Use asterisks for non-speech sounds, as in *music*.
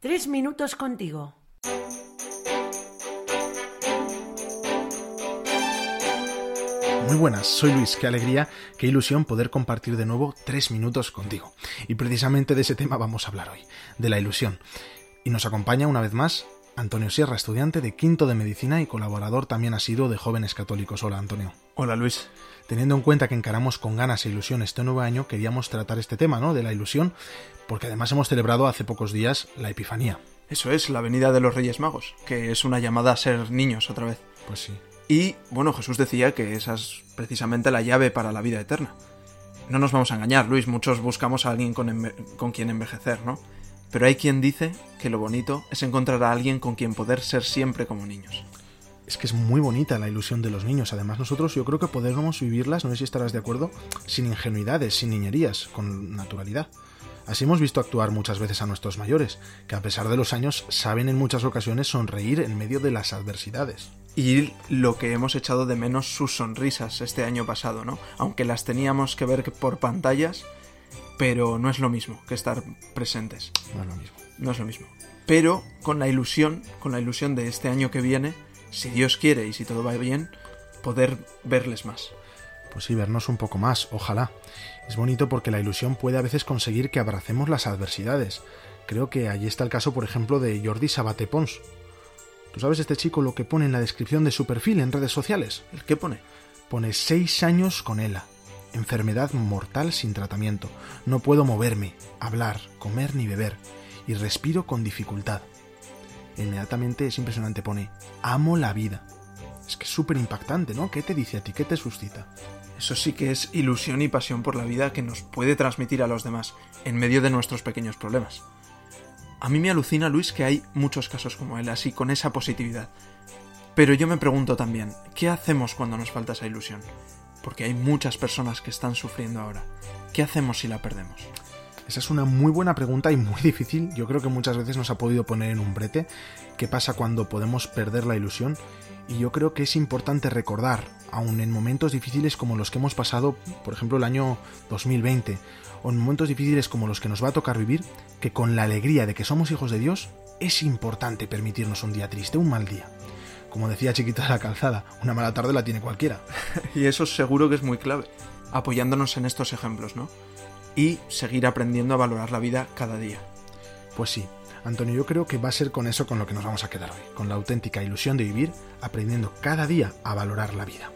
Tres minutos contigo. Muy buenas, soy Luis, qué alegría, qué ilusión poder compartir de nuevo tres minutos contigo. Y precisamente de ese tema vamos a hablar hoy, de la ilusión. Y nos acompaña una vez más Antonio Sierra, estudiante de quinto de medicina y colaborador también ha sido de Jóvenes Católicos. Hola, Antonio. Hola, Luis. Teniendo en cuenta que encaramos con ganas e ilusión este nuevo año, queríamos tratar este tema, ¿no? De la ilusión, porque además hemos celebrado hace pocos días la Epifanía. Eso es, la venida de los Reyes Magos, que es una llamada a ser niños otra vez. Pues sí. Y, bueno, Jesús decía que esa es precisamente la llave para la vida eterna. No nos vamos a engañar, Luis, muchos buscamos a alguien con, con quien envejecer, ¿no? Pero hay quien dice que lo bonito es encontrar a alguien con quien poder ser siempre como niños. Es que es muy bonita la ilusión de los niños. Además, nosotros yo creo que podemos vivirlas, no sé si estarás de acuerdo, sin ingenuidades, sin niñerías, con naturalidad. Así hemos visto actuar muchas veces a nuestros mayores, que a pesar de los años saben en muchas ocasiones sonreír en medio de las adversidades. Y lo que hemos echado de menos sus sonrisas este año pasado, ¿no? Aunque las teníamos que ver por pantallas, pero no es lo mismo que estar presentes. No es lo mismo. No es lo mismo. Pero con la ilusión, con la ilusión de este año que viene, si Dios quiere y si todo va bien, poder verles más. Pues sí, vernos un poco más, ojalá. Es bonito porque la ilusión puede a veces conseguir que abracemos las adversidades. Creo que allí está el caso, por ejemplo, de Jordi Sabate Pons. ¿Tú sabes este chico lo que pone en la descripción de su perfil en redes sociales? ¿El qué pone? Pone seis años con ELA enfermedad mortal sin tratamiento. No puedo moverme, hablar, comer ni beber, y respiro con dificultad. Inmediatamente es impresionante, pone, amo la vida. Es que es súper impactante, ¿no? ¿Qué te dice a ti? ¿Qué te suscita? Eso sí que es ilusión y pasión por la vida que nos puede transmitir a los demás en medio de nuestros pequeños problemas. A mí me alucina, Luis, que hay muchos casos como él, así con esa positividad. Pero yo me pregunto también, ¿qué hacemos cuando nos falta esa ilusión? porque hay muchas personas que están sufriendo ahora. ¿Qué hacemos si la perdemos? Esa es una muy buena pregunta y muy *laughs* difícil. Yo creo que muchas veces nos ha podido poner en un brete. ¿Qué pasa cuando podemos perder la ilusión? Y yo creo que es importante recordar, aun en momentos difíciles como los que hemos pasado, por ejemplo el año 2020, o en momentos difíciles como los que nos va a tocar vivir, que con la alegría de que somos hijos de Dios, es importante permitirnos un día triste, un mal día como decía Chiquita de la Calzada, una mala tarde la tiene cualquiera. *laughs* y eso seguro que es muy clave, apoyándonos en estos ejemplos, ¿no? Y seguir aprendiendo a valorar la vida cada día. Pues sí, Antonio, yo creo que va a ser con eso con lo que nos vamos a quedar hoy, con la auténtica ilusión de vivir, aprendiendo cada día a valorar la vida.